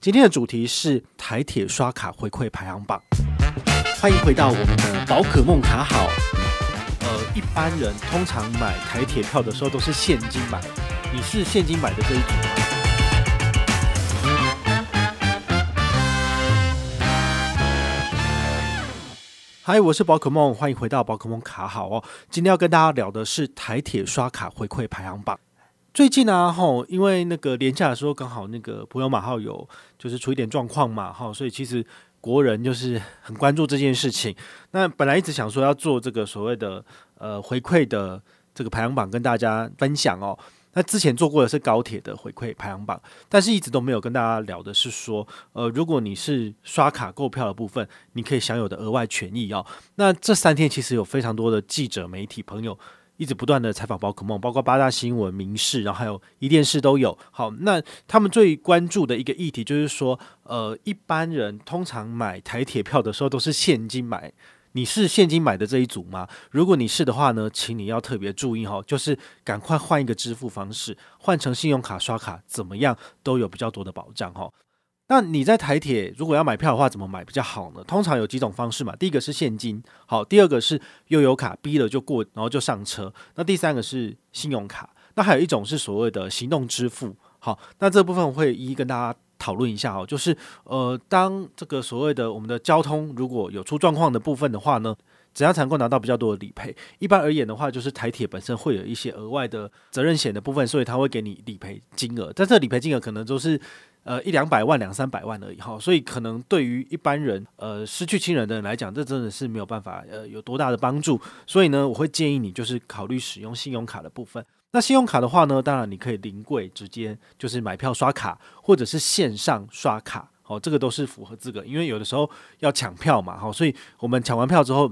今天的主题是台铁刷卡回馈排行榜。欢迎回到我们的宝可梦卡好。呃，一般人通常买台铁票的时候都是现金买，你是现金买的这一组吗？嗨，我是宝可梦，欢迎回到宝可梦卡好哦。今天要跟大家聊的是台铁刷卡回馈排行榜。最近啊，吼，因为那个连假的时候，刚好那个普悠玛号有就是出一点状况嘛，哈，所以其实国人就是很关注这件事情。那本来一直想说要做这个所谓的呃回馈的这个排行榜跟大家分享哦。那之前做过的是高铁的回馈排行榜，但是一直都没有跟大家聊的是说，呃，如果你是刷卡购票的部分，你可以享有的额外权益哦。那这三天其实有非常多的记者媒体朋友。一直不断的采访宝可梦，包括八大新闻、民视，然后还有一电视都有。好，那他们最关注的一个议题就是说，呃，一般人通常买台铁票的时候都是现金买，你是现金买的这一组吗？如果你是的话呢，请你要特别注意哈，就是赶快换一个支付方式，换成信用卡刷卡，怎么样都有比较多的保障哈。那你在台铁如果要买票的话，怎么买比较好呢？通常有几种方式嘛。第一个是现金，好，第二个是悠游卡，逼了就过，然后就上车。那第三个是信用卡，那还有一种是所谓的行动支付。好，那这部分会一一跟大家讨论一下哦。就是呃，当这个所谓的我们的交通如果有出状况的部分的话呢，怎样才能够拿到比较多的理赔？一般而言的话，就是台铁本身会有一些额外的责任险的部分，所以他会给你理赔金额，但这理赔金额可能都是。呃，一两百万、两三百万而已哈，所以可能对于一般人，呃，失去亲人的人来讲，这真的是没有办法，呃，有多大的帮助。所以呢，我会建议你就是考虑使用信用卡的部分。那信用卡的话呢，当然你可以临柜直接就是买票刷卡，或者是线上刷卡，哦，这个都是符合资格，因为有的时候要抢票嘛，哈，所以我们抢完票之后。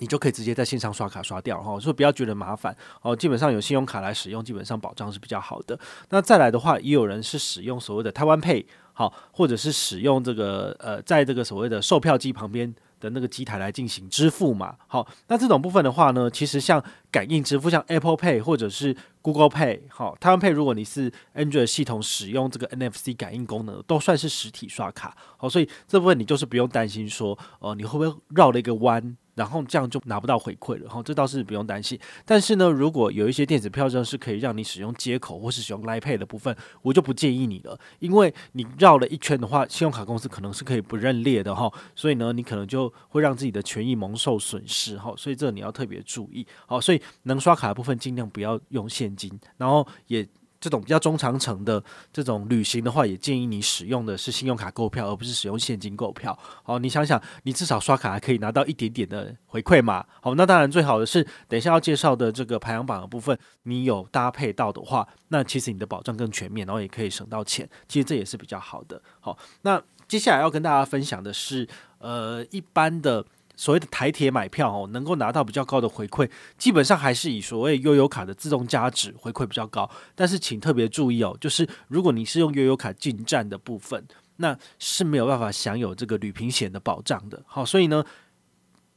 你就可以直接在线上刷卡刷掉哈，所以不要觉得麻烦哦。基本上有信用卡来使用，基本上保障是比较好的。那再来的话，也有人是使用所谓的台湾 Pay 好，或者是使用这个呃，在这个所谓的售票机旁边的那个机台来进行支付嘛。好，那这种部分的话呢，其实像感应支付，像 Apple Pay 或者是 Google Pay 好，台湾 Pay 如果你是 Android 系统使用这个 NFC 感应功能，都算是实体刷卡。好，所以这部分你就是不用担心说，呃，你会不会绕了一个弯？然后这样就拿不到回馈了，哈，这倒是不用担心。但是呢，如果有一些电子票证是可以让你使用接口或是使用 Line Pay 的部分，我就不建议你了，因为你绕了一圈的话，信用卡公司可能是可以不认列的，哈，所以呢，你可能就会让自己的权益蒙受损失，哈，所以这你要特别注意，好，所以能刷卡的部分尽量不要用现金，然后也。这种比较中长程的这种旅行的话，也建议你使用的是信用卡购票，而不是使用现金购票。好，你想想，你至少刷卡还可以拿到一点点的回馈嘛。好，那当然最好的是等一下要介绍的这个排行榜的部分，你有搭配到的话，那其实你的保障更全面，然后也可以省到钱。其实这也是比较好的。好，那接下来要跟大家分享的是，呃，一般的。所谓的台铁买票哦，能够拿到比较高的回馈，基本上还是以所谓悠游卡的自动加值回馈比较高。但是请特别注意哦，就是如果你是用悠游卡进站的部分，那是没有办法享有这个旅平险的保障的。好，所以呢。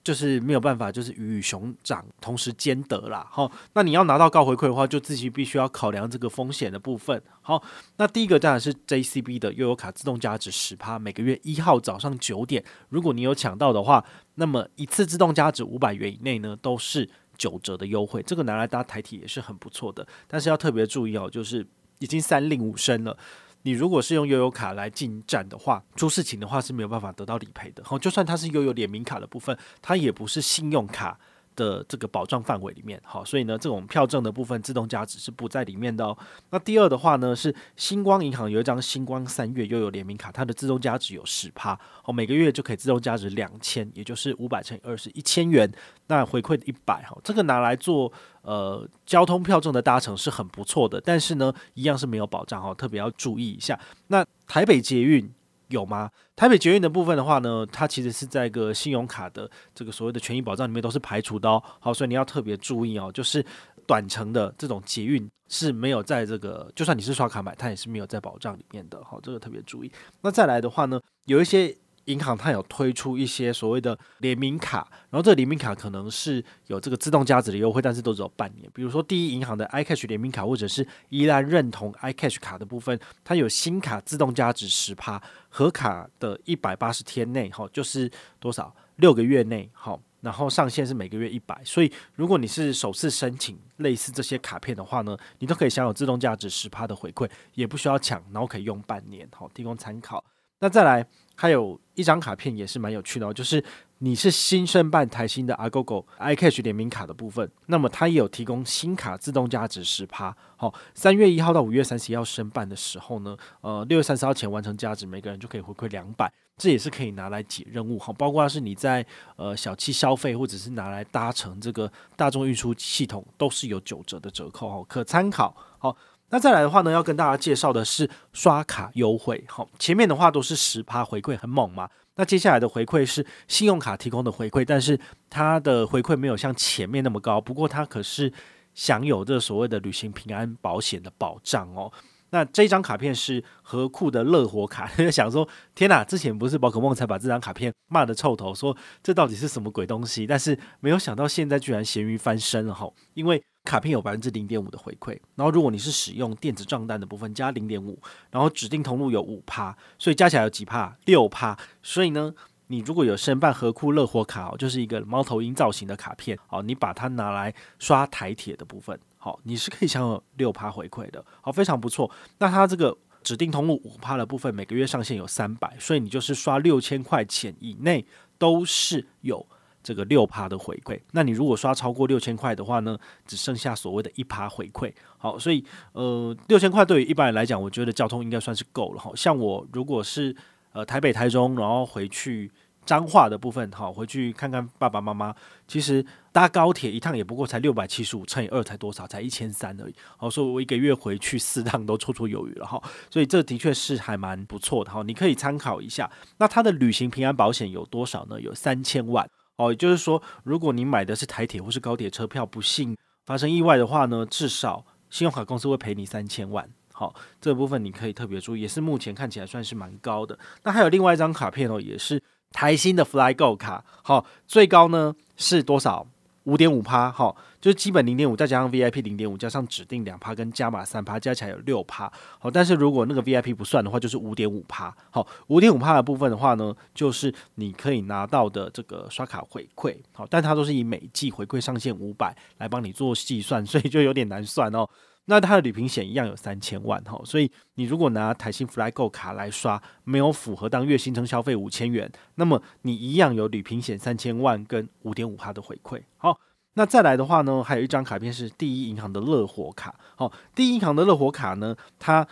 就是没有办法，就是鱼与熊掌同时兼得啦。好，那你要拿到高回馈的话，就自己必须要考量这个风险的部分。好，那第一个当然是 JCB 的悠游卡自动加值十趴，每个月一号早上九点，如果你有抢到的话，那么一次自动加值五百元以内呢，都是九折的优惠。这个拿来搭台铁也是很不错的，但是要特别注意哦，就是已经三令五申了。你如果是用悠游卡来进站的话，出事情的话是没有办法得到理赔的。好，就算它是悠游联名卡的部分，它也不是信用卡的这个保障范围里面，好，所以呢，这种票证的部分自动加值是不在里面的哦。那第二的话呢，是星光银行有一张星光三月又有联名卡，它的自动加值有十趴，哦，每个月就可以自动加值两千，也就是五百乘以二是一千元，那回馈一百，哈，这个拿来做呃交通票证的搭乘是很不错的，但是呢，一样是没有保障哈，特别要注意一下。那台北捷运。有吗？台北捷运的部分的话呢，它其实是在一个信用卡的这个所谓的权益保障里面都是排除的哦。好，所以你要特别注意哦，就是短程的这种捷运是没有在这个，就算你是刷卡买，它也是没有在保障里面的。好，这个特别注意。那再来的话呢，有一些银行它有推出一些所谓的联名卡，然后这联名卡可能是有这个自动加值的优惠，但是都只有半年。比如说第一银行的 iCash 联名卡，或者是宜兰认同 iCash 卡的部分，它有新卡自动加值十趴，合卡的一百八十天内，哈，就是多少六个月内，哈，然后上限是每个月一百。所以如果你是首次申请类似这些卡片的话呢，你都可以享有自动加值十趴的回馈，也不需要抢，然后可以用半年，好，提供参考。那再来。还有一张卡片也是蛮有趣的哦，就是你是新申办台新的 Agogo iCash 联名卡的部分，那么它也有提供新卡自动加值十趴。好，三月一号到五月三十一号申办的时候呢，呃，六月三十号前完成加值，每个人就可以回馈两百，这也是可以拿来解任务。好，包括是你在呃小七消费，或者是拿来搭乘这个大众运输系统，都是有九折的折扣哦，可参考。好。那再来的话呢，要跟大家介绍的是刷卡优惠。好，前面的话都是十趴回馈，很猛嘛。那接下来的回馈是信用卡提供的回馈，但是它的回馈没有像前面那么高。不过它可是享有这所谓的旅行平安保险的保障哦。那这张卡片是合库的乐活卡，想说天哪，之前不是宝可梦才把这张卡片骂得臭头，说这到底是什么鬼东西？但是没有想到现在居然咸鱼翻身了哈，因为。卡片有百分之零点五的回馈，然后如果你是使用电子账单的部分加零点五，然后指定通路有五趴，所以加起来有几趴？六趴。所以呢，你如果有申办和库乐活卡哦，就是一个猫头鹰造型的卡片，好，你把它拿来刷台铁的部分，好，你是可以享有六趴回馈的，好，非常不错。那它这个指定通路五趴的部分，每个月上限有三百，所以你就是刷六千块钱以内都是有。这个六趴的回馈，那你如果刷超过六千块的话呢，只剩下所谓的一趴回馈。好，所以呃，六千块对于一般人来讲，我觉得交通应该算是够了。哈，像我如果是呃台北、台中，然后回去彰化的部分，好，回去看看爸爸妈妈，其实搭高铁一趟也不过才六百七十五乘以二才多少？才一千三而已。好，所以我一个月回去四趟都绰绰有余了哈。所以这的确是还蛮不错的哈，你可以参考一下。那它的旅行平安保险有多少呢？有三千万。哦，也就是说，如果你买的是台铁或是高铁车票，不幸发生意外的话呢，至少信用卡公司会赔你三千万。好，这部分你可以特别注意，也是目前看起来算是蛮高的。那还有另外一张卡片哦，也是台新的 FlyGo 卡，好，最高呢是多少？五点五趴，好，就是基本零点五，再加上 VIP 零点五，加上指定两趴跟加码三趴，加起来有六趴，好，但是如果那个 VIP 不算的话，就是五点五趴，好，五点五趴的部分的话呢，就是你可以拿到的这个刷卡回馈，好，但它都是以每季回馈上限五百来帮你做计算，所以就有点难算哦。那它的旅平险一样有三千万哈，所以你如果拿台新 FlyGo 卡来刷，没有符合当月新增消费五千元，那么你一样有旅平险三千万跟五点五趴的回馈。好，那再来的话呢，还有一张卡片是第一银行的乐活卡。好，第一银行的乐活卡呢，它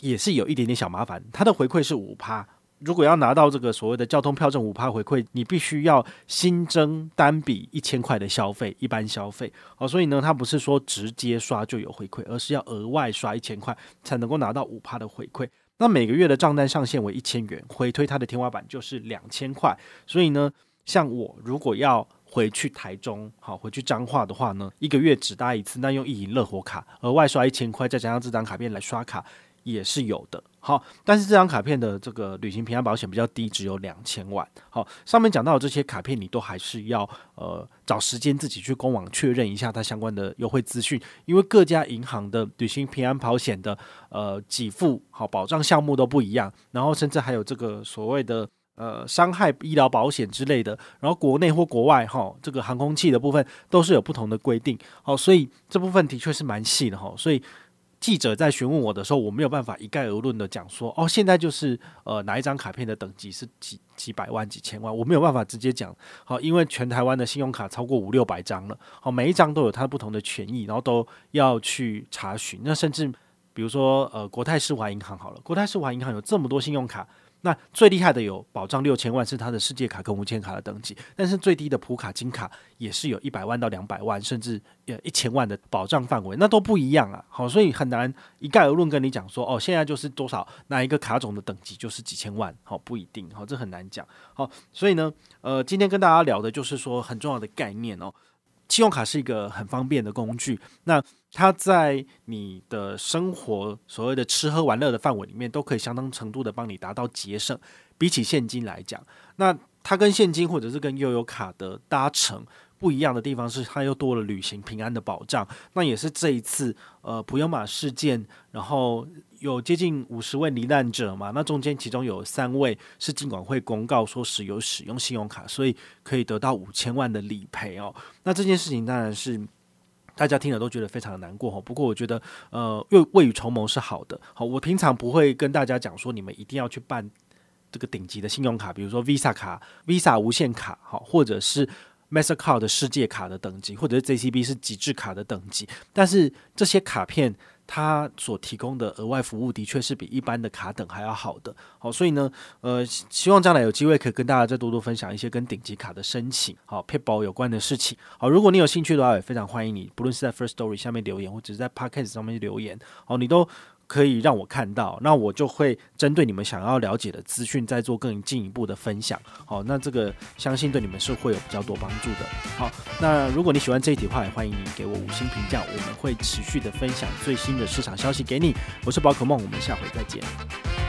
也是有一点点小麻烦，它的回馈是五趴。如果要拿到这个所谓的交通票证五趴回馈，你必须要新增单笔一千块的消费，一般消费。好，所以呢，它不是说直接刷就有回馈，而是要额外刷一千块才能够拿到五趴的回馈。那每个月的账单上限为一千元，回推它的天花板就是两千块。所以呢，像我如果要回去台中，好，回去彰化的话呢，一个月只搭一次，那用一银乐活卡额外刷一千块，再加上这张卡片来刷卡。也是有的，好，但是这张卡片的这个旅行平安保险比较低，只有两千万。好，上面讲到的这些卡片，你都还是要呃找时间自己去官网确认一下它相关的优惠资讯，因为各家银行的旅行平安保险的呃给付好保障项目都不一样，然后甚至还有这个所谓的呃伤害医疗保险之类的，然后国内或国外哈这个航空器的部分都是有不同的规定，好，所以这部分的确是蛮细的哈，所以。记者在询问我的时候，我没有办法一概而论的讲说，哦，现在就是呃哪一张卡片的等级是几几百万、几千万，我没有办法直接讲。好，因为全台湾的信用卡超过五六百张了，好，每一张都有它不同的权益，然后都要去查询。那甚至比如说呃国泰世华银行好了，国泰世华银行有这么多信用卡。那最厉害的有保障六千万，是它的世界卡跟无铅卡的等级，但是最低的普卡金卡也是有一百万到两百万，甚至呃一千万的保障范围，那都不一样啊。好，所以很难一概而论跟你讲说，哦，现在就是多少哪一个卡种的等级就是几千万，好，不一定，好，这很难讲。好，所以呢，呃，今天跟大家聊的就是说很重要的概念哦。信用卡是一个很方便的工具，那它在你的生活所谓的吃喝玩乐的范围里面，都可以相当程度的帮你达到节省。比起现金来讲，那它跟现金或者是跟悠游卡的搭乘不一样的地方是，它又多了旅行平安的保障。那也是这一次呃普悠玛事件，然后有接近五十位罹难者嘛，那中间其中有三位是尽管会公告说是有使用信用卡，所以可以得到五千万的理赔哦。那这件事情当然是大家听了都觉得非常的难过哈。不过我觉得呃未未雨绸缪是好的。好，我平常不会跟大家讲说你们一定要去办。这个顶级的信用卡，比如说 Visa 卡、Visa 无限卡，好，或者是 Mastercard 的世界卡的等级，或者是 JCB 是极致卡的等级。但是这些卡片它所提供的额外服务，的确是比一般的卡等还要好的。好，所以呢，呃，希望将来有机会可以跟大家再多多分享一些跟顶级卡的申请、好撇步有关的事情。好，如果你有兴趣的话，也非常欢迎你，不论是在 First Story 下面留言，或者是在 Podcast 上面留言，好，你都。可以让我看到，那我就会针对你们想要了解的资讯，再做更进一步的分享。好，那这个相信对你们是会有比较多帮助的。好，那如果你喜欢这一题的话，也欢迎你给我五星评价，我们会持续的分享最新的市场消息给你。我是宝可梦，我们下回再见。